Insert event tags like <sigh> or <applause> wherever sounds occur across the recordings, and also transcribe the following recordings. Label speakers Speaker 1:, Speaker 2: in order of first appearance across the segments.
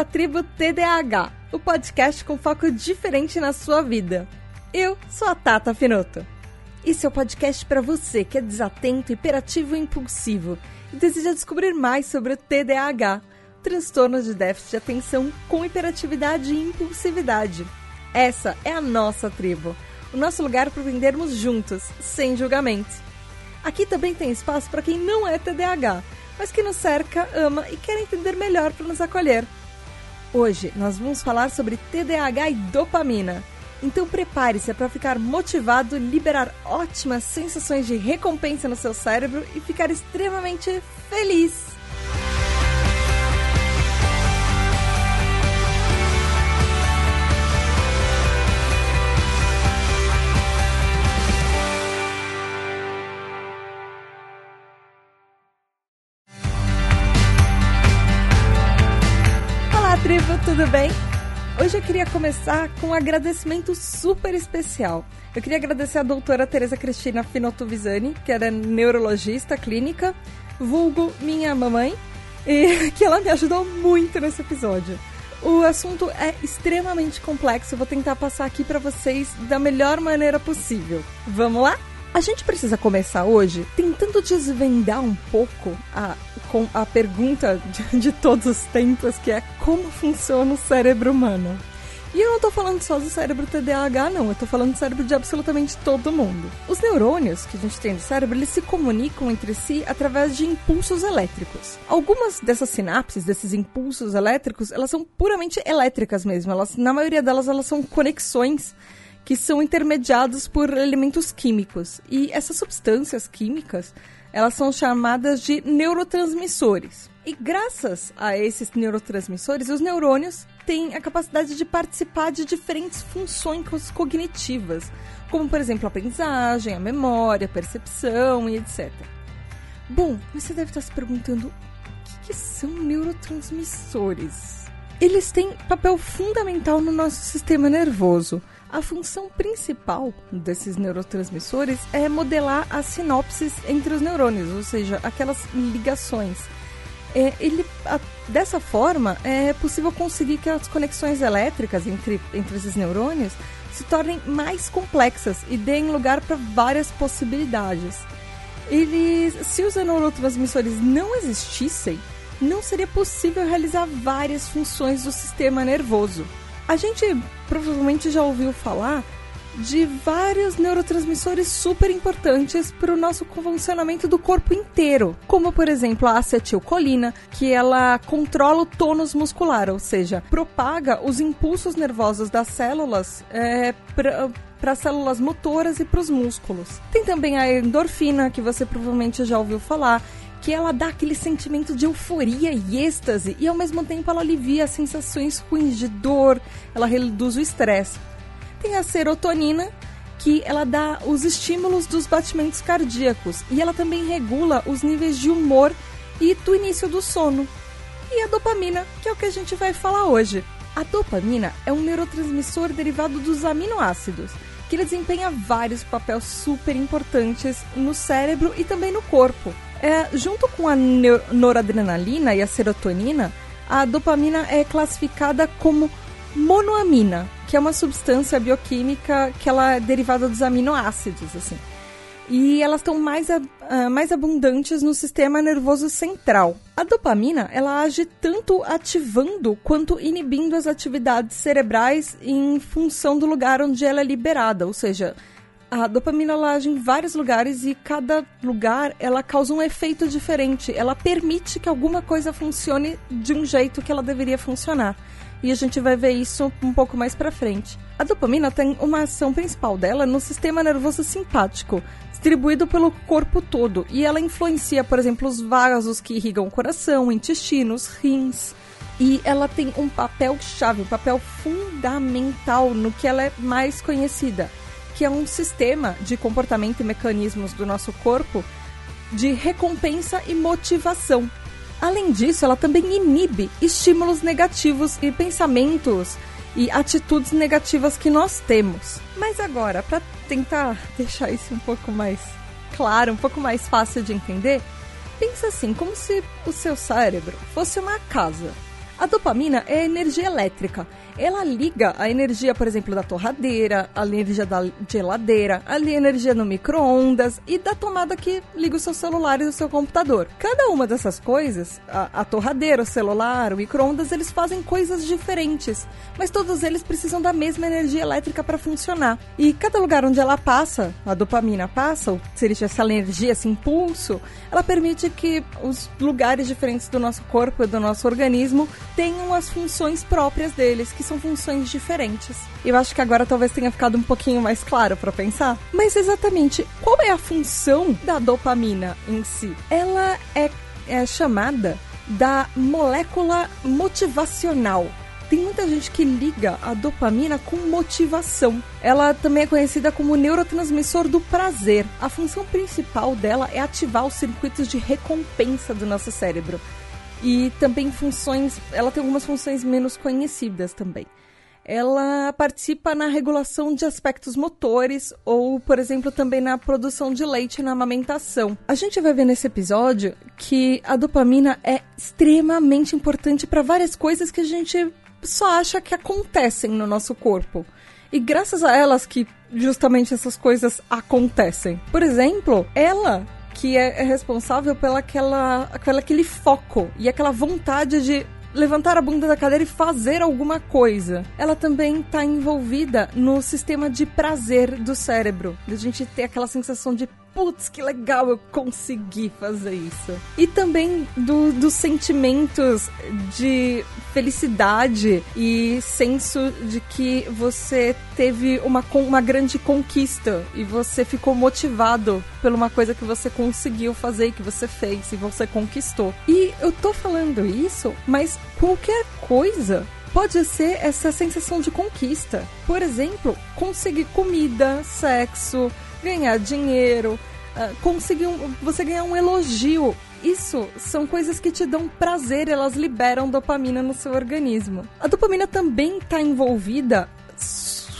Speaker 1: À tribo TDAH, o podcast com foco diferente na sua vida. Eu sou a Tata Finoto. Esse é o podcast para você que é desatento, hiperativo e impulsivo e deseja descobrir mais sobre o TDAH, transtorno de déficit de atenção com hiperatividade e impulsividade. Essa é a nossa tribo, o nosso lugar para aprendermos juntos, sem julgamentos. Aqui também tem espaço para quem não é TDAH mas que nos cerca, ama e quer entender melhor para nos acolher. Hoje nós vamos falar sobre TDAH e dopamina. Então prepare-se para ficar motivado, liberar ótimas sensações de recompensa no seu cérebro e ficar extremamente feliz. Tudo bem? Hoje eu queria começar com um agradecimento super especial. Eu queria agradecer a doutora Tereza Cristina Finotto Visani, que era neurologista clínica, vulgo minha mamãe, e <laughs> que ela me ajudou muito nesse episódio. O assunto é extremamente complexo, vou tentar passar aqui para vocês da melhor maneira possível. Vamos lá? A gente precisa começar hoje tentando desvendar um pouco a, com a pergunta de, <laughs> de todos os tempos, que é como funciona o cérebro humano. E eu não tô falando só do cérebro TDAH, não. Eu tô falando do cérebro de absolutamente todo mundo. Os neurônios que a gente tem no cérebro, eles se comunicam entre si através de impulsos elétricos. Algumas dessas sinapses, desses impulsos elétricos, elas são puramente elétricas mesmo. Elas, na maioria delas, elas são conexões que são intermediados por elementos químicos. E essas substâncias químicas, elas são chamadas de neurotransmissores. E graças a esses neurotransmissores, os neurônios têm a capacidade de participar de diferentes funções cognitivas, como por exemplo a aprendizagem, a memória, a percepção e etc. Bom, você deve estar se perguntando o que, que são neurotransmissores. Eles têm papel fundamental no nosso sistema nervoso. A função principal desses neurotransmissores é modelar as sinopses entre os neurônios, ou seja, aquelas ligações. É, ele, a, dessa forma, é possível conseguir que as conexões elétricas entre, entre esses neurônios se tornem mais complexas e deem lugar para várias possibilidades. Eles, se os neurotransmissores não existissem, não seria possível realizar várias funções do sistema nervoso. A gente provavelmente já ouviu falar de vários neurotransmissores super importantes para o nosso funcionamento do corpo inteiro, como por exemplo a acetilcolina, que ela controla o tônus muscular, ou seja, propaga os impulsos nervosos das células é, para as células motoras e para os músculos. Tem também a endorfina, que você provavelmente já ouviu falar, que ela dá aquele sentimento de euforia e êxtase e ao mesmo tempo ela alivia as sensações ruins de dor, ela reduz o estresse. Tem a serotonina, que ela dá os estímulos dos batimentos cardíacos e ela também regula os níveis de humor e do início do sono. E a dopamina, que é o que a gente vai falar hoje. A dopamina é um neurotransmissor derivado dos aminoácidos, que ele desempenha vários papéis super importantes no cérebro e também no corpo. É, junto com a noradrenalina e a serotonina, a dopamina é classificada como monoamina, que é uma substância bioquímica que ela é derivada dos aminoácidos, assim. E elas estão mais, mais abundantes no sistema nervoso central. A dopamina, ela age tanto ativando quanto inibindo as atividades cerebrais em função do lugar onde ela é liberada, ou seja, a dopamina ela age em vários lugares e cada lugar ela causa um efeito diferente. Ela permite que alguma coisa funcione de um jeito que ela deveria funcionar. E a gente vai ver isso um pouco mais para frente. A dopamina tem uma ação principal dela no sistema nervoso simpático, distribuído pelo corpo todo, e ela influencia, por exemplo, os vasos que irrigam o coração, o intestino, os rins. E ela tem um papel chave, um papel fundamental no que ela é mais conhecida, que é um sistema de comportamento e mecanismos do nosso corpo de recompensa e motivação. Além disso, ela também inibe estímulos negativos e pensamentos e atitudes negativas que nós temos. Mas agora, para tentar deixar isso um pouco mais claro, um pouco mais fácil de entender, pensa assim, como se o seu cérebro fosse uma casa. A dopamina é energia elétrica. Ela liga a energia, por exemplo, da torradeira, a energia da geladeira, a energia no micro-ondas e da tomada que liga o seu celular e o seu computador. Cada uma dessas coisas, a, a torradeira, o celular, o micro-ondas, eles fazem coisas diferentes, mas todos eles precisam da mesma energia elétrica para funcionar. E cada lugar onde ela passa, a dopamina passa, ou se ele tivesse essa energia, esse impulso, ela permite que os lugares diferentes do nosso corpo e do nosso organismo tenham as funções próprias deles, que são funções diferentes. Eu acho que agora talvez tenha ficado um pouquinho mais claro para pensar. Mas exatamente, qual é a função da dopamina em si? Ela é, é chamada da molécula motivacional. Tem muita gente que liga a dopamina com motivação. Ela também é conhecida como neurotransmissor do prazer. A função principal dela é ativar os circuitos de recompensa do nosso cérebro. E também funções, ela tem algumas funções menos conhecidas também. Ela participa na regulação de aspectos motores ou, por exemplo, também na produção de leite na amamentação. A gente vai ver nesse episódio que a dopamina é extremamente importante para várias coisas que a gente só acha que acontecem no nosso corpo. E graças a elas que justamente essas coisas acontecem. Por exemplo, ela que é, responsável pela aquela, pela aquele foco e aquela vontade de levantar a bunda da cadeira e fazer alguma coisa. Ela também está envolvida no sistema de prazer do cérebro. A gente ter aquela sensação de putz, que legal, eu consegui fazer isso. E também do, dos sentimentos de felicidade e senso de que você teve uma, uma grande conquista e você ficou motivado por uma coisa que você conseguiu fazer que você fez e você conquistou. E eu tô falando isso, mas qualquer coisa pode ser essa sensação de conquista. Por exemplo, conseguir comida, sexo, ganhar dinheiro, uh, conseguir um, você ganhar um elogio. Isso são coisas que te dão prazer, elas liberam dopamina no seu organismo. A dopamina também está envolvida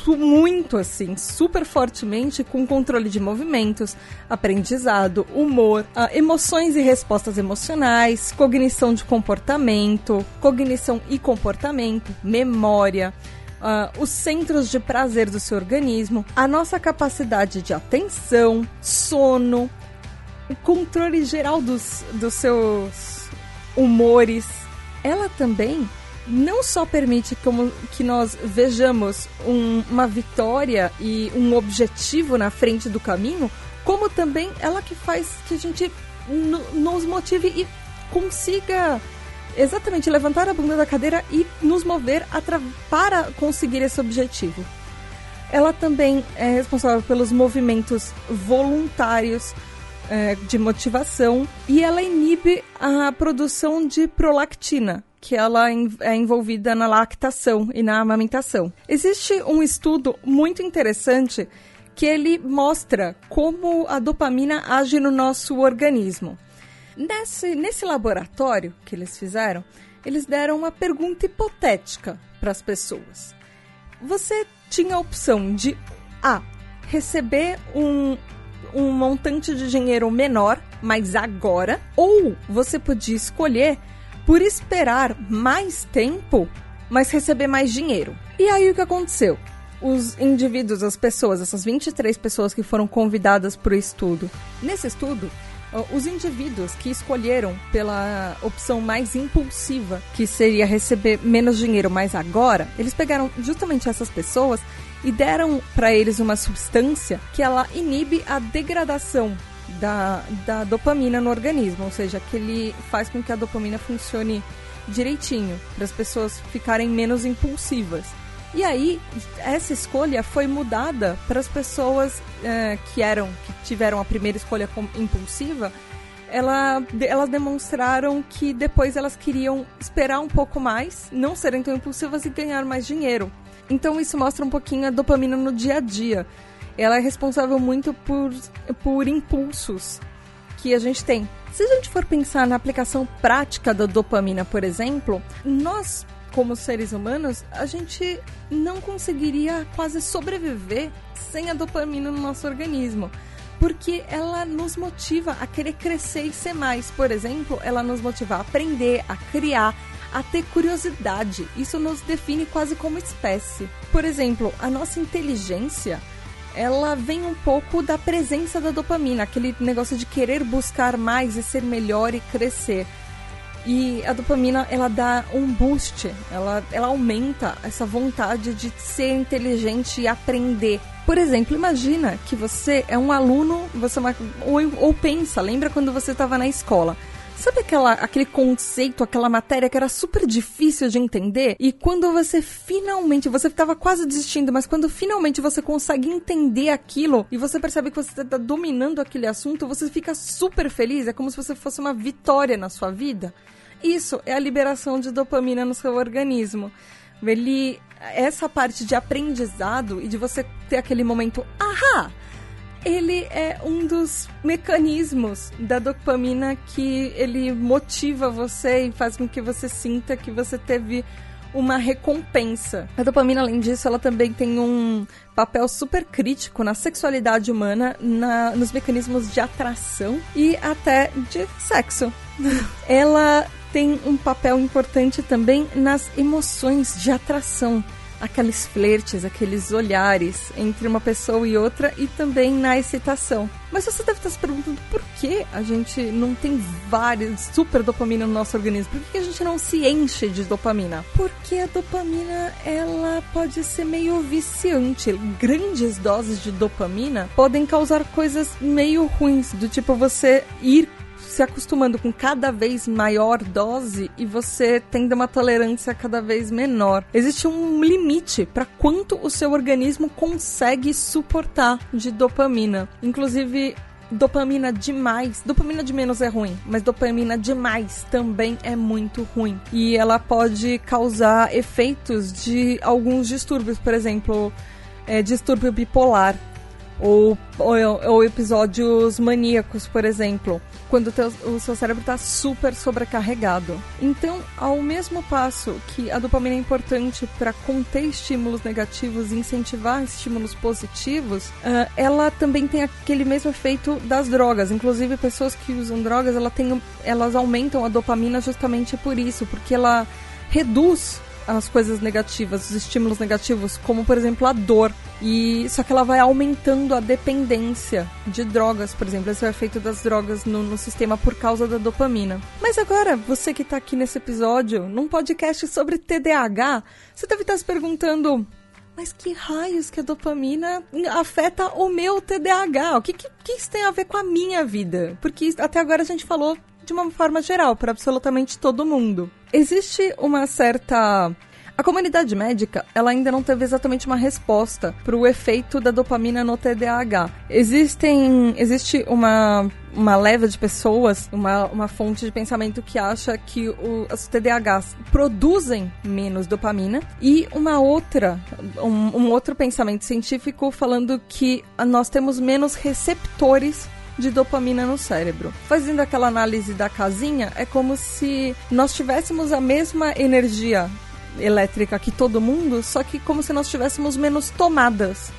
Speaker 1: muito assim, super fortemente com controle de movimentos, aprendizado, humor, uh, emoções e respostas emocionais, cognição de comportamento, cognição e comportamento, memória, uh, os centros de prazer do seu organismo, a nossa capacidade de atenção, sono, o controle geral dos, dos seus humores. Ela também não só permite como que nós vejamos um, uma vitória e um objetivo na frente do caminho, como também ela que faz que a gente nos motive e consiga exatamente levantar a bunda da cadeira e nos mover para conseguir esse objetivo. Ela também é responsável pelos movimentos voluntários é, de motivação e ela inibe a produção de prolactina, que ela é envolvida na lactação e na amamentação. Existe um estudo muito interessante que ele mostra como a dopamina age no nosso organismo. Nesse, nesse laboratório que eles fizeram, eles deram uma pergunta hipotética para as pessoas. Você tinha a opção de A. Receber um, um montante de dinheiro menor, mas agora, ou você podia escolher por esperar mais tempo, mas receber mais dinheiro. E aí o que aconteceu? Os indivíduos, as pessoas, essas 23 pessoas que foram convidadas para o estudo. Nesse estudo, os indivíduos que escolheram pela opção mais impulsiva, que seria receber menos dinheiro, mas agora, eles pegaram justamente essas pessoas e deram para eles uma substância que ela inibe a degradação da, da dopamina no organismo, ou seja, que ele faz com que a dopamina funcione direitinho, para as pessoas ficarem menos impulsivas. E aí, essa escolha foi mudada para as pessoas é, que eram, que tiveram a primeira escolha impulsiva, ela, elas demonstraram que depois elas queriam esperar um pouco mais, não serem tão impulsivas e ganhar mais dinheiro. Então isso mostra um pouquinho a dopamina no dia a dia. Ela é responsável muito por, por impulsos que a gente tem. Se a gente for pensar na aplicação prática da dopamina, por exemplo, nós como seres humanos, a gente não conseguiria quase sobreviver sem a dopamina no nosso organismo. Porque ela nos motiva a querer crescer e ser mais. Por exemplo, ela nos motiva a aprender, a criar, a ter curiosidade. Isso nos define quase como espécie. Por exemplo, a nossa inteligência ela vem um pouco da presença da dopamina, aquele negócio de querer buscar mais e ser melhor e crescer. E a dopamina, ela dá um boost, ela, ela aumenta essa vontade de ser inteligente e aprender. Por exemplo, imagina que você é um aluno, você ou, ou pensa, lembra quando você estava na escola? Sabe aquela, aquele conceito, aquela matéria que era super difícil de entender? E quando você finalmente, você ficava quase desistindo, mas quando finalmente você consegue entender aquilo e você percebe que você está dominando aquele assunto, você fica super feliz. É como se você fosse uma vitória na sua vida. Isso é a liberação de dopamina no seu organismo. Ele, essa parte de aprendizado e de você ter aquele momento, ahá! Ele é um dos mecanismos da dopamina que ele motiva você e faz com que você sinta que você teve uma recompensa. A dopamina, além disso, ela também tem um papel super crítico na sexualidade humana, na, nos mecanismos de atração e até de sexo. ela tem um papel importante também nas emoções de atração aqueles flertes, aqueles olhares entre uma pessoa e outra e também na excitação. Mas você deve estar se perguntando por que a gente não tem várias super dopamina no nosso organismo? Por que a gente não se enche de dopamina? Porque a dopamina ela pode ser meio viciante. Grandes doses de dopamina podem causar coisas meio ruins, do tipo você ir se acostumando com cada vez maior dose e você tendo uma tolerância cada vez menor. Existe um limite para quanto o seu organismo consegue suportar de dopamina. Inclusive, dopamina demais. Dopamina de menos é ruim, mas dopamina demais também é muito ruim. E ela pode causar efeitos de alguns distúrbios, por exemplo, é, distúrbio bipolar ou, ou, ou episódios maníacos, por exemplo, quando teu, o seu cérebro está super sobrecarregado. Então, ao mesmo passo que a dopamina é importante para conter estímulos negativos e incentivar estímulos positivos, uh, ela também tem aquele mesmo efeito das drogas. Inclusive, pessoas que usam drogas, ela tem, elas aumentam a dopamina justamente por isso, porque ela reduz as coisas negativas, os estímulos negativos, como por exemplo a dor. E só que ela vai aumentando a dependência de drogas, por exemplo, esse é o efeito das drogas no, no sistema por causa da dopamina. Mas agora, você que está aqui nesse episódio, num podcast sobre TDAH, você deve estar se perguntando: mas que raios que a dopamina afeta o meu TDAH? O que, que, que, isso tem a ver com a minha vida? Porque até agora a gente falou de uma forma geral, para absolutamente todo mundo. Existe uma certa a comunidade médica, ela ainda não teve exatamente uma resposta para o efeito da dopamina no TDAH. Existem, existe uma, uma leva de pessoas, uma, uma fonte de pensamento que acha que o, os TDAHs produzem menos dopamina e uma outra, um, um outro pensamento científico falando que nós temos menos receptores de dopamina no cérebro. Fazendo aquela análise da casinha, é como se nós tivéssemos a mesma energia elétrica que todo mundo, só que como se nós tivéssemos menos tomadas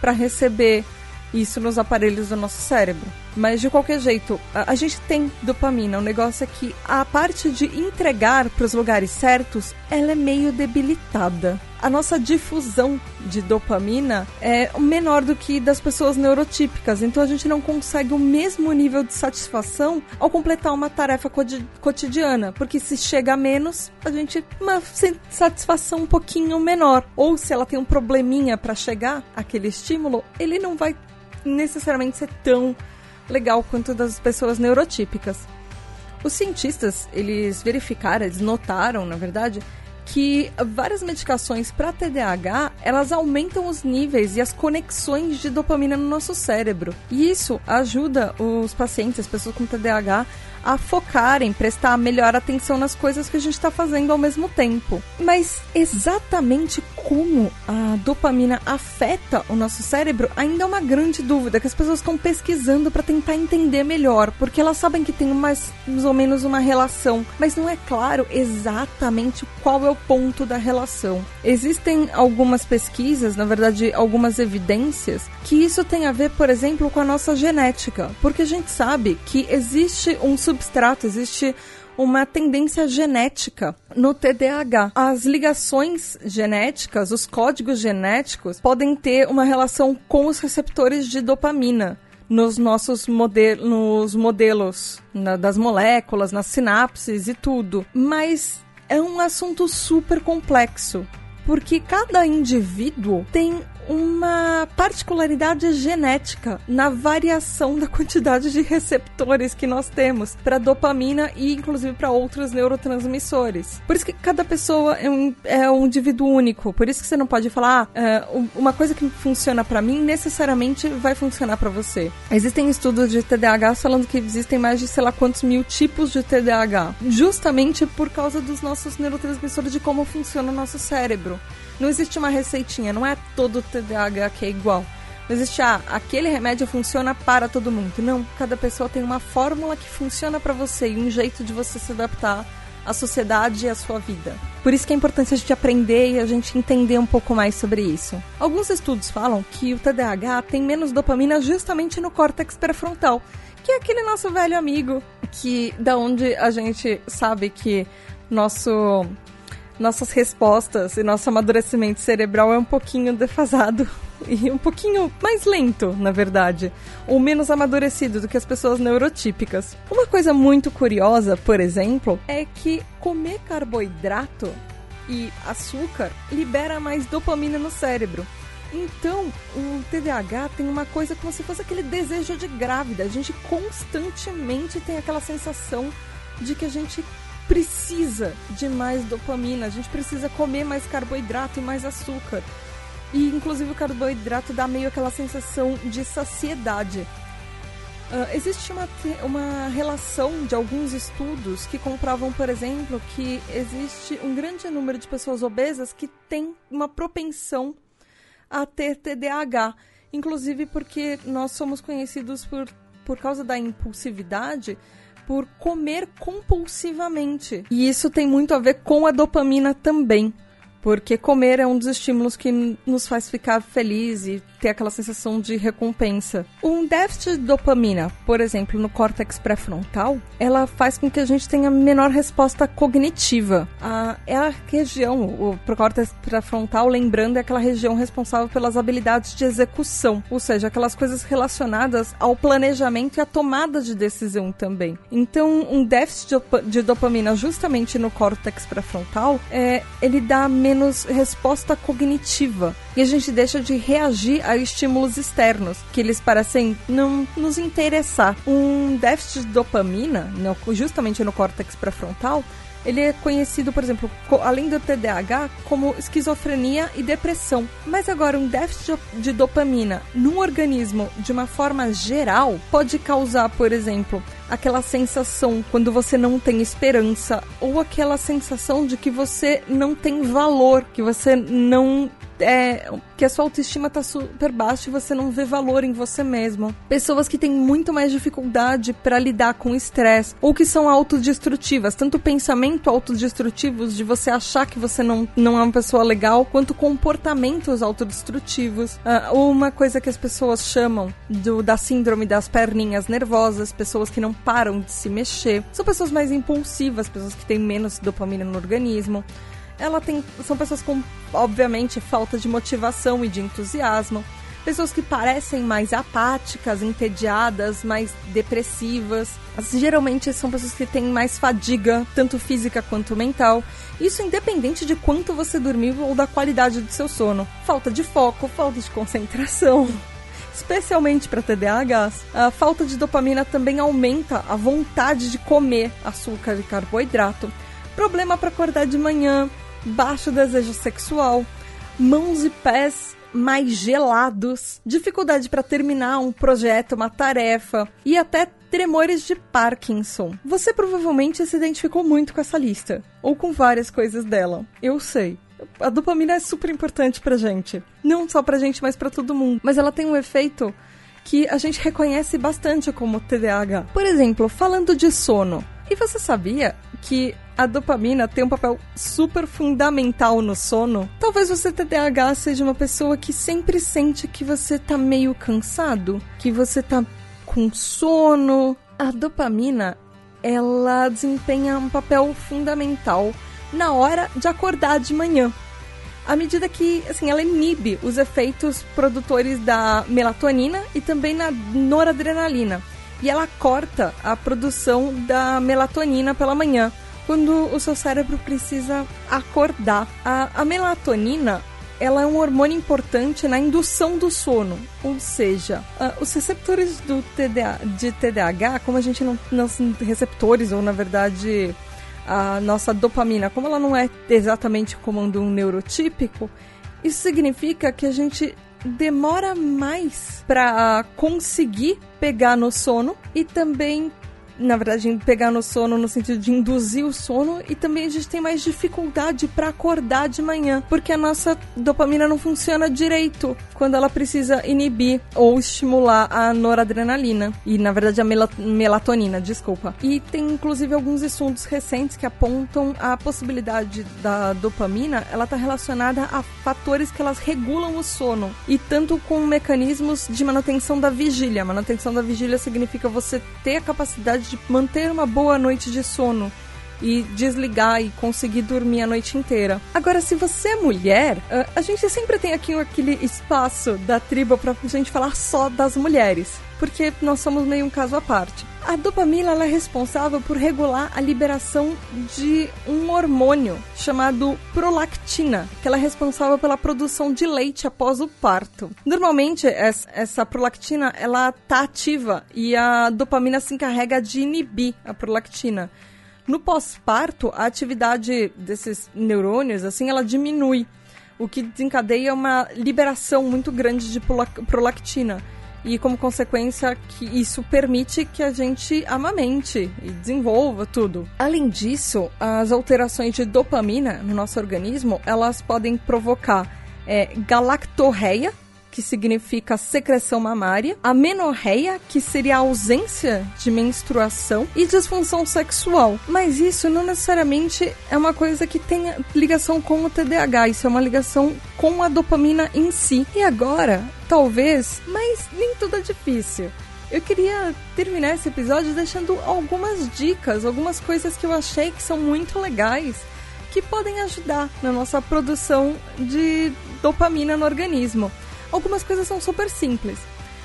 Speaker 1: para receber isso nos aparelhos do nosso cérebro. Mas de qualquer jeito, a, a gente tem dopamina. O negócio é que a parte de entregar para os lugares certos, ela é meio debilitada. A nossa difusão de dopamina é menor do que das pessoas neurotípicas, então a gente não consegue o mesmo nível de satisfação ao completar uma tarefa cotidiana, porque se chega a menos, a gente uma satisfação um pouquinho menor. Ou se ela tem um probleminha para chegar aquele estímulo, ele não vai necessariamente ser tão legal quanto das pessoas neurotípicas. Os cientistas, eles verificaram, eles notaram, na verdade, que várias medicações para TDAH, elas aumentam os níveis e as conexões de dopamina no nosso cérebro. E isso ajuda os pacientes, as pessoas com TDAH, a focarem, prestar melhor atenção nas coisas que a gente está fazendo ao mesmo tempo. Mas exatamente como a dopamina afeta o nosso cérebro ainda é uma grande dúvida que as pessoas estão pesquisando para tentar entender melhor, porque elas sabem que tem mais, mais ou menos uma relação, mas não é claro exatamente qual é o ponto da relação. Existem algumas pesquisas, na verdade, algumas evidências, que isso tem a ver, por exemplo, com a nossa genética. Porque a gente sabe que existe um substrato, existe uma tendência genética no TDAH. As ligações genéticas, os códigos genéticos, podem ter uma relação com os receptores de dopamina nos nossos model nos modelos na, das moléculas, nas sinapses e tudo. Mas é um assunto super complexo. Porque cada indivíduo tem uma particularidade genética na variação da quantidade de receptores que nós temos para dopamina e inclusive para outros neurotransmissores. Por isso que cada pessoa é um, é um indivíduo único. Por isso que você não pode falar ah, uma coisa que funciona para mim necessariamente vai funcionar para você. Existem estudos de TDAH falando que existem mais de sei lá quantos mil tipos de TDAH, justamente por causa dos nossos neurotransmissores de como funciona o nosso cérebro. Não existe uma receitinha, não é todo TDAH que é igual. Não existe, ah, aquele remédio funciona para todo mundo. Não, cada pessoa tem uma fórmula que funciona para você e um jeito de você se adaptar à sociedade e à sua vida. Por isso que é importante a gente aprender e a gente entender um pouco mais sobre isso. Alguns estudos falam que o TDAH tem menos dopamina justamente no córtex pré-frontal, que é aquele nosso velho amigo que da onde a gente sabe que nosso nossas respostas e nosso amadurecimento cerebral é um pouquinho defasado <laughs> e um pouquinho mais lento, na verdade, ou menos amadurecido do que as pessoas neurotípicas. Uma coisa muito curiosa, por exemplo, é que comer carboidrato e açúcar libera mais dopamina no cérebro. Então, o TDAH tem uma coisa como se fosse aquele desejo de grávida. A gente constantemente tem aquela sensação de que a gente precisa de mais dopamina, a gente precisa comer mais carboidrato e mais açúcar. E inclusive o carboidrato dá meio aquela sensação de saciedade. Uh, existe uma, uma relação de alguns estudos que comprovam, por exemplo, que existe um grande número de pessoas obesas que têm uma propensão a ter TDAH. Inclusive porque nós somos conhecidos por, por causa da impulsividade por comer compulsivamente. E isso tem muito a ver com a dopamina também. Porque comer é um dos estímulos que nos faz ficar feliz e ter aquela sensação de recompensa. Um déficit de dopamina, por exemplo, no córtex pré-frontal, ela faz com que a gente tenha menor resposta cognitiva. A, é a região, o córtex pré-frontal, lembrando, é aquela região responsável pelas habilidades de execução, ou seja, aquelas coisas relacionadas ao planejamento e à tomada de decisão também. Então, um déficit de dopamina justamente no córtex pré-frontal, é, ele dá menos resposta cognitiva e a gente deixa de reagir a estímulos externos, que eles parecem não nos interessar. Um déficit de dopamina, justamente no córtex pré-frontal, ele é conhecido, por exemplo, além do TDAH, como esquizofrenia e depressão. Mas agora, um déficit de dopamina no organismo de uma forma geral pode causar, por exemplo, aquela sensação quando você não tem esperança ou aquela sensação de que você não tem valor, que você não é, que a sua autoestima tá super baixa e você não vê valor em você mesmo. Pessoas que têm muito mais dificuldade para lidar com estresse ou que são autodestrutivas, tanto pensamento autodestrutivos de você achar que você não, não é uma pessoa legal, quanto comportamentos autodestrutivos. Uh, uma coisa que as pessoas chamam do, da síndrome das perninhas nervosas, pessoas que não param de se mexer, são pessoas mais impulsivas, pessoas que têm menos dopamina no organismo ela tem. São pessoas com, obviamente, falta de motivação e de entusiasmo. Pessoas que parecem mais apáticas, entediadas, mais depressivas. Geralmente são pessoas que têm mais fadiga, tanto física quanto mental. Isso independente de quanto você dormiu ou da qualidade do seu sono. Falta de foco, falta de concentração <laughs> especialmente para TDAHs. A falta de dopamina também aumenta a vontade de comer açúcar e carboidrato. Problema para acordar de manhã, baixo desejo sexual, mãos e pés mais gelados, dificuldade para terminar um projeto, uma tarefa e até tremores de Parkinson. Você provavelmente se identificou muito com essa lista, ou com várias coisas dela. Eu sei. A dopamina é super importante pra gente. Não só pra gente, mas pra todo mundo. Mas ela tem um efeito que a gente reconhece bastante como TDAH. Por exemplo, falando de sono. E você sabia que a dopamina tem um papel super fundamental no sono. Talvez você TDAH seja uma pessoa que sempre sente que você tá meio cansado, que você tá com sono. A dopamina, ela desempenha um papel fundamental na hora de acordar de manhã. À medida que, assim, ela inibe os efeitos produtores da melatonina e também na noradrenalina. E ela corta a produção da melatonina pela manhã, quando o seu cérebro precisa acordar. A, a melatonina ela é um hormônio importante na indução do sono, ou seja, uh, os receptores do TDA, de TDAH, como a gente não, não receptores ou na verdade a nossa dopamina, como ela não é exatamente como um neurotípico, isso significa que a gente demora mais para conseguir pegar no sono e também na verdade, pegar no sono no sentido de induzir o sono e também a gente tem mais dificuldade para acordar de manhã, porque a nossa dopamina não funciona direito quando ela precisa inibir ou estimular a noradrenalina e na verdade a melatonina, desculpa. E tem inclusive alguns estudos recentes que apontam a possibilidade da dopamina, ela está relacionada a fatores que elas regulam o sono e tanto com mecanismos de manutenção da vigília. Manutenção da vigília significa você ter a capacidade de manter uma boa noite de sono e desligar e conseguir dormir a noite inteira. Agora, se você é mulher, a gente sempre tem aqui aquele espaço da tribo pra gente falar só das mulheres, porque nós somos meio um caso à parte. A dopamina é responsável por regular a liberação de um hormônio chamado prolactina, que ela é responsável pela produção de leite após o parto. Normalmente essa prolactina ela tá ativa e a dopamina se encarrega de inibir a prolactina. No pós-parto, a atividade desses neurônios assim ela diminui, o que desencadeia uma liberação muito grande de prolactina e como consequência que isso permite que a gente amamente e desenvolva tudo. Além disso, as alterações de dopamina no nosso organismo, elas podem provocar é, galactorreia, que significa secreção mamária, a menorreia, que seria a ausência de menstruação, e disfunção sexual. Mas isso não necessariamente é uma coisa que tenha ligação com o TDAH, isso é uma ligação com a dopamina em si. E agora, talvez, mas nem tudo é difícil. Eu queria terminar esse episódio deixando algumas dicas, algumas coisas que eu achei que são muito legais que podem ajudar na nossa produção de dopamina no organismo algumas coisas são super simples.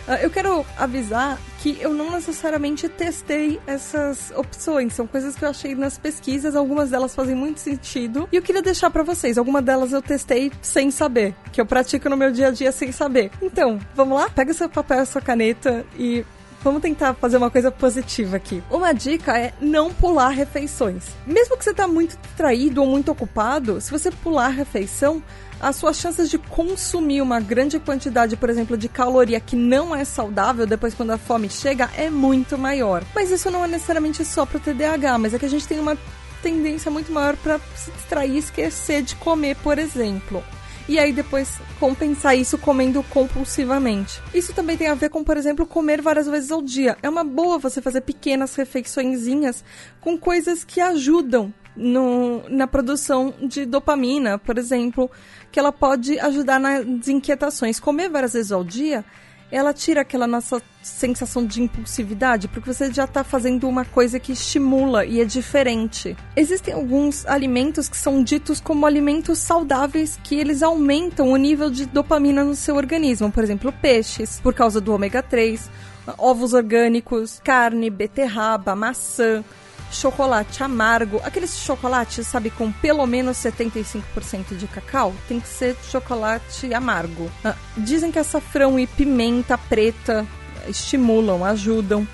Speaker 1: Uh, eu quero avisar que eu não necessariamente testei essas opções, são coisas que eu achei nas pesquisas, algumas delas fazem muito sentido. E eu queria deixar para vocês, algumas delas eu testei sem saber, que eu pratico no meu dia a dia sem saber. Então, vamos lá? Pega seu papel sua caneta e Vamos tentar fazer uma coisa positiva aqui. Uma dica é não pular refeições. Mesmo que você tá muito distraído ou muito ocupado, se você pular refeição, as suas chances de consumir uma grande quantidade, por exemplo, de caloria que não é saudável depois quando a fome chega é muito maior. Mas isso não é necessariamente só para o TDAH, mas é que a gente tem uma tendência muito maior para se distrair e esquecer de comer, por exemplo e aí depois compensar isso comendo compulsivamente. Isso também tem a ver com, por exemplo, comer várias vezes ao dia. É uma boa você fazer pequenas refeiçõezinhas com coisas que ajudam no, na produção de dopamina, por exemplo, que ela pode ajudar nas inquietações. Comer várias vezes ao dia, ela tira aquela nossa sensação de impulsividade, porque você já está fazendo uma coisa que estimula e é diferente. Existem alguns alimentos que são ditos como alimentos saudáveis que eles aumentam o nível de dopamina no seu organismo, por exemplo, peixes, por causa do ômega 3, ovos orgânicos, carne, beterraba, maçã, chocolate amargo, aqueles chocolates, sabe, com pelo menos 75% de cacau, tem que ser chocolate amargo. Ah, dizem que açafrão e pimenta preta estimulam, ajudam.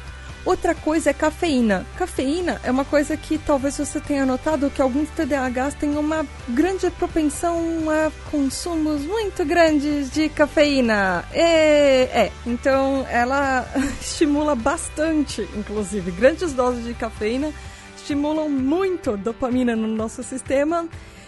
Speaker 1: Outra coisa é cafeína. Cafeína é uma coisa que talvez você tenha notado que alguns TDAHs têm uma grande propensão a consumos muito grandes de cafeína. É, é. então ela <laughs> estimula bastante, inclusive, grandes doses de cafeína estimulam muito dopamina no nosso sistema.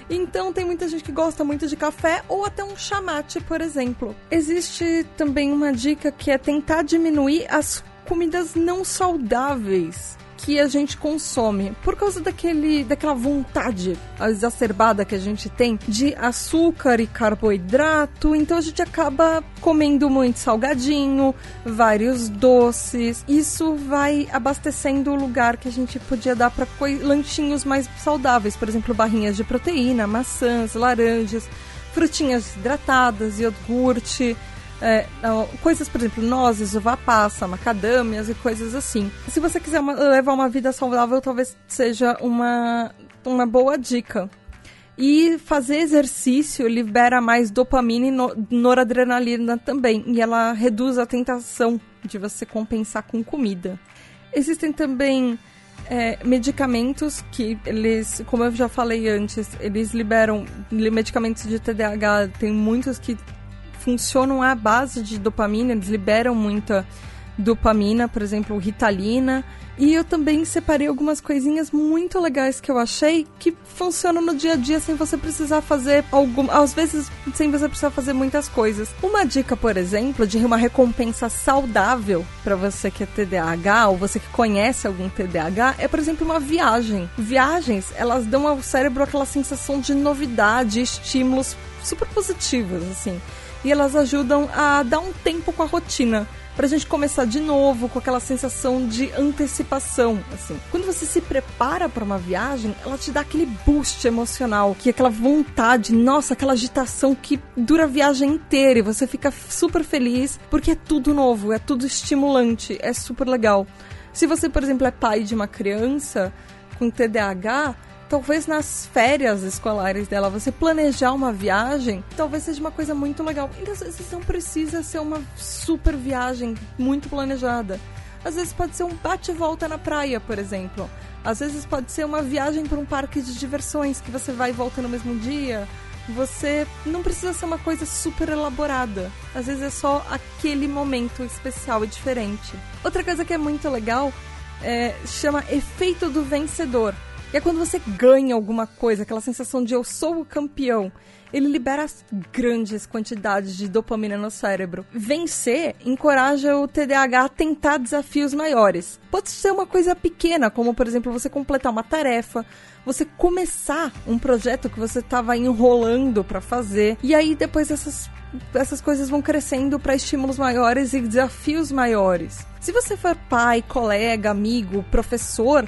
Speaker 1: Então tem muita gente que gosta muito de café ou até um chamate, por exemplo. Existe também uma dica que é tentar diminuir as comidas não saudáveis que a gente consome por causa daquele, daquela vontade exacerbada que a gente tem de açúcar e carboidrato. Então a gente acaba comendo muito salgadinho, vários doces. Isso vai abastecendo o lugar que a gente podia dar para lanchinhos mais saudáveis, por exemplo, barrinhas de proteína, maçãs, laranjas, frutinhas hidratadas, iogurte é, coisas, por exemplo, nozes, uva passa, macadâmias e coisas assim. Se você quiser uma, levar uma vida saudável, talvez seja uma, uma boa dica. E fazer exercício libera mais dopamina e noradrenalina também. E ela reduz a tentação de você compensar com comida. Existem também é, medicamentos que eles, como eu já falei antes, eles liberam medicamentos de TDAH. Tem muitos que funcionam à base de dopamina, eles liberam muita dopamina, por exemplo, ritalina. E eu também separei algumas coisinhas muito legais que eu achei que funcionam no dia a dia sem você precisar fazer algum, às vezes sem você precisar fazer muitas coisas. Uma dica, por exemplo, de uma recompensa saudável para você que é TDAH ou você que conhece algum TDAH é, por exemplo, uma viagem. Viagens, elas dão ao cérebro aquela sensação de novidade, estímulos super positivos, assim e elas ajudam a dar um tempo com a rotina pra gente começar de novo com aquela sensação de antecipação, assim. Quando você se prepara para uma viagem, ela te dá aquele boost emocional, que é aquela vontade, nossa, aquela agitação que dura a viagem inteira e você fica super feliz porque é tudo novo, é tudo estimulante, é super legal. Se você, por exemplo, é pai de uma criança com TDAH, talvez nas férias escolares dela, você planejar uma viagem, talvez seja uma coisa muito legal. E às vezes não precisa ser uma super viagem muito planejada. Às vezes pode ser um bate-volta na praia, por exemplo. Às vezes pode ser uma viagem para um parque de diversões que você vai e volta no mesmo dia. Você não precisa ser uma coisa super elaborada. Às vezes é só aquele momento especial e diferente. Outra coisa que é muito legal é, chama efeito do vencedor. E é quando você ganha alguma coisa, aquela sensação de eu sou o campeão. Ele libera grandes quantidades de dopamina no cérebro. Vencer encoraja o TDAH a tentar desafios maiores. Pode ser uma coisa pequena, como por exemplo você completar uma tarefa, você começar um projeto que você estava enrolando para fazer, e aí depois essas essas coisas vão crescendo para estímulos maiores e desafios maiores. Se você for pai, colega, amigo, professor,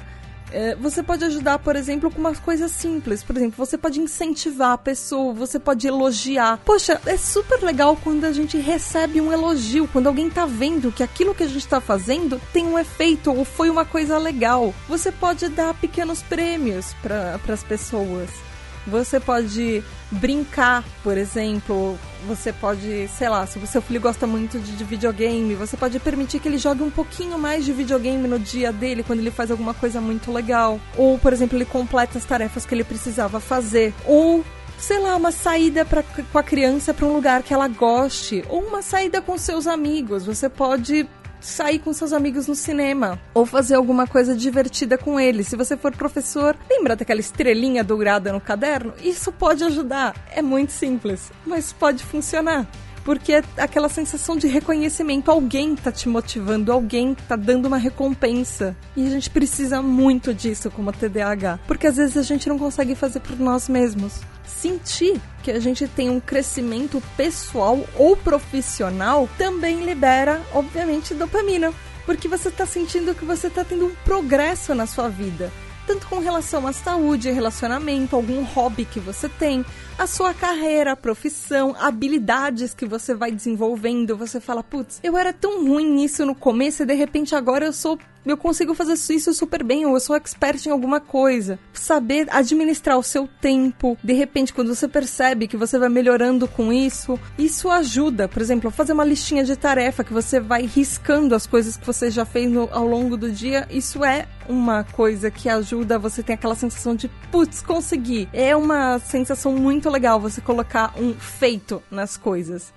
Speaker 1: é, você pode ajudar, por exemplo, com umas coisas simples. Por exemplo, você pode incentivar a pessoa, você pode elogiar. Poxa, é super legal quando a gente recebe um elogio, quando alguém tá vendo que aquilo que a gente tá fazendo tem um efeito ou foi uma coisa legal. Você pode dar pequenos prêmios para as pessoas. Você pode brincar, por exemplo. Você pode, sei lá, se o seu filho gosta muito de, de, videogame, você pode permitir que ele jogue um pouquinho mais de videogame no dia dele, quando ele faz alguma coisa muito legal. Ou, por exemplo, ele completa as tarefas que ele precisava fazer. Ou sei lá, uma saída pra, com a criança para um lugar que ela goste, ou uma saída com seus amigos. Você pode sair com seus amigos no cinema ou fazer alguma coisa divertida com eles. Se você for professor, lembra daquela estrelinha dourada no caderno? Isso pode ajudar. É muito simples, mas pode funcionar porque é aquela sensação de reconhecimento. Alguém tá te motivando, alguém tá dando uma recompensa. E a gente precisa muito disso como TDAH, porque às vezes a gente não consegue fazer por nós mesmos. Sentir que a gente tem um crescimento pessoal ou profissional também libera, obviamente, dopamina, porque você está sentindo que você está tendo um progresso na sua vida tanto com relação à saúde, relacionamento, algum hobby que você tem, a sua carreira, profissão, habilidades que você vai desenvolvendo. Você fala, putz, eu era tão ruim nisso no começo e de repente agora eu sou eu consigo fazer isso super bem, ou eu sou expert em alguma coisa. Saber administrar o seu tempo, de repente, quando você percebe que você vai melhorando com isso, isso ajuda. Por exemplo, fazer uma listinha de tarefa que você vai riscando as coisas que você já fez no, ao longo do dia, isso é uma coisa que ajuda você ter aquela sensação de putz, consegui. É uma sensação muito legal você colocar um feito nas coisas.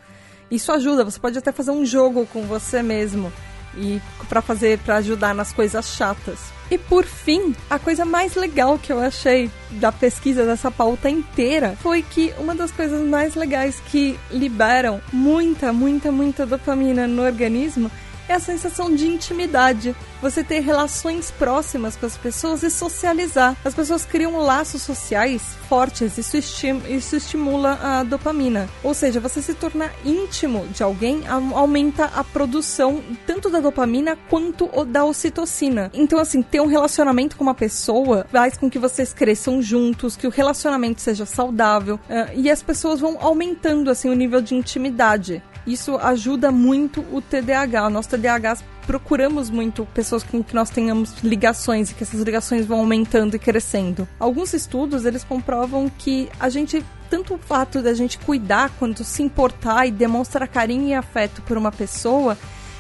Speaker 1: Isso ajuda, você pode até fazer um jogo com você mesmo e para fazer para ajudar nas coisas chatas. E por fim, a coisa mais legal que eu achei da pesquisa dessa pauta inteira foi que uma das coisas mais legais que liberam muita, muita, muita dopamina no organismo é a sensação de intimidade. Você ter relações próximas com as pessoas e socializar. As pessoas criam laços sociais fortes, isso, estim isso estimula a dopamina. Ou seja, você se tornar íntimo de alguém aumenta a produção tanto da dopamina quanto da ocitocina. Então, assim, ter um relacionamento com uma pessoa faz com que vocês cresçam juntos, que o relacionamento seja saudável uh, e as pessoas vão aumentando assim o nível de intimidade. Isso ajuda muito o TDAH. Nós TDAH procuramos muito pessoas com que nós tenhamos ligações e que essas ligações vão aumentando e crescendo. Alguns estudos eles comprovam que a gente tanto o fato da gente cuidar quanto se importar e demonstrar carinho e afeto por uma pessoa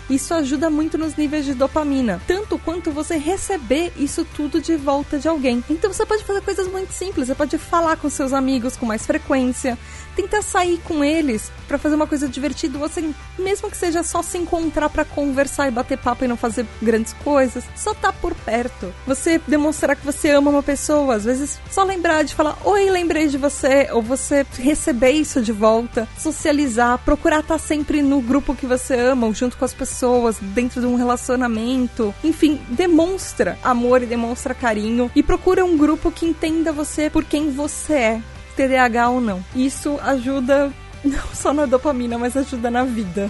Speaker 1: isso ajuda muito nos níveis de dopamina, tanto quanto você receber isso tudo de volta de alguém. Então você pode fazer coisas muito simples, você pode falar com seus amigos com mais frequência, tentar sair com eles para fazer uma coisa divertida, você mesmo que seja só se encontrar para conversar e bater papo e não fazer grandes coisas, só tá por perto. Você demonstrar que você ama uma pessoa, às vezes só lembrar de falar: "Oi, lembrei de você", ou você receber isso de volta, socializar, procurar estar tá sempre no grupo que você ama, ou junto com as pessoas, dentro de um relacionamento. Enfim, demonstra amor e demonstra carinho e procura um grupo que entenda você por quem você é. TDAH ou não. Isso ajuda <laughs> não só na dopamina, mas ajuda na vida.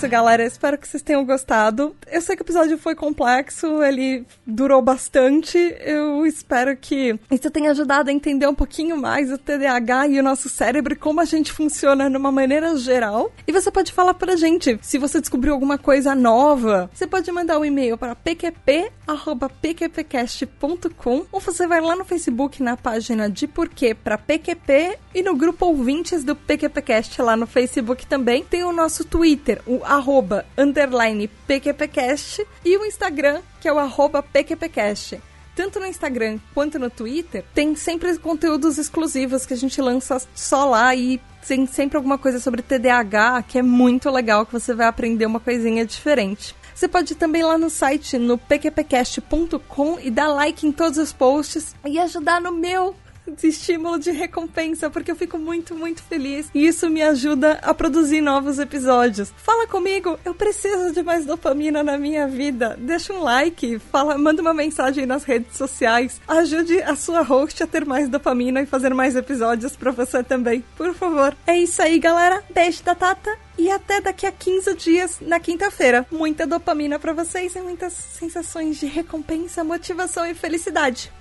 Speaker 1: Isso, galera. Espero que vocês tenham gostado. Eu sei que o episódio foi complexo, ele durou bastante. Eu espero que isso tenha ajudado a entender um pouquinho mais o TDAH e o nosso cérebro como a gente funciona de uma maneira geral. E você pode falar pra gente se você descobriu alguma coisa nova. Você pode mandar um e-mail para pqp@pqpcast.com ou você vai lá no Facebook na página de porquê para PQP e no grupo ouvintes do PQPcast lá no Facebook também. Tem o nosso Twitter, o arroba underline PQPcast e o Instagram, que é o arroba PQPcast tanto no Instagram quanto no Twitter, tem sempre conteúdos exclusivos que a gente lança só lá e tem sempre alguma coisa sobre TDAH que é muito legal, que você vai aprender uma coisinha diferente. Você pode ir também lá no site, no pqpcast.com e dar like em todos os posts e ajudar no meu de estímulo de recompensa, porque eu fico muito, muito feliz. E isso me ajuda a produzir novos episódios. Fala comigo, eu preciso de mais dopamina na minha vida. Deixa um like, fala, manda uma mensagem nas redes sociais. Ajude a sua host a ter mais dopamina e fazer mais episódios para você também, por favor. É isso aí, galera. Beijo da Tata e até daqui a 15 dias na quinta-feira. Muita dopamina para vocês e muitas sensações de recompensa, motivação e felicidade.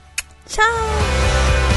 Speaker 1: Tchau!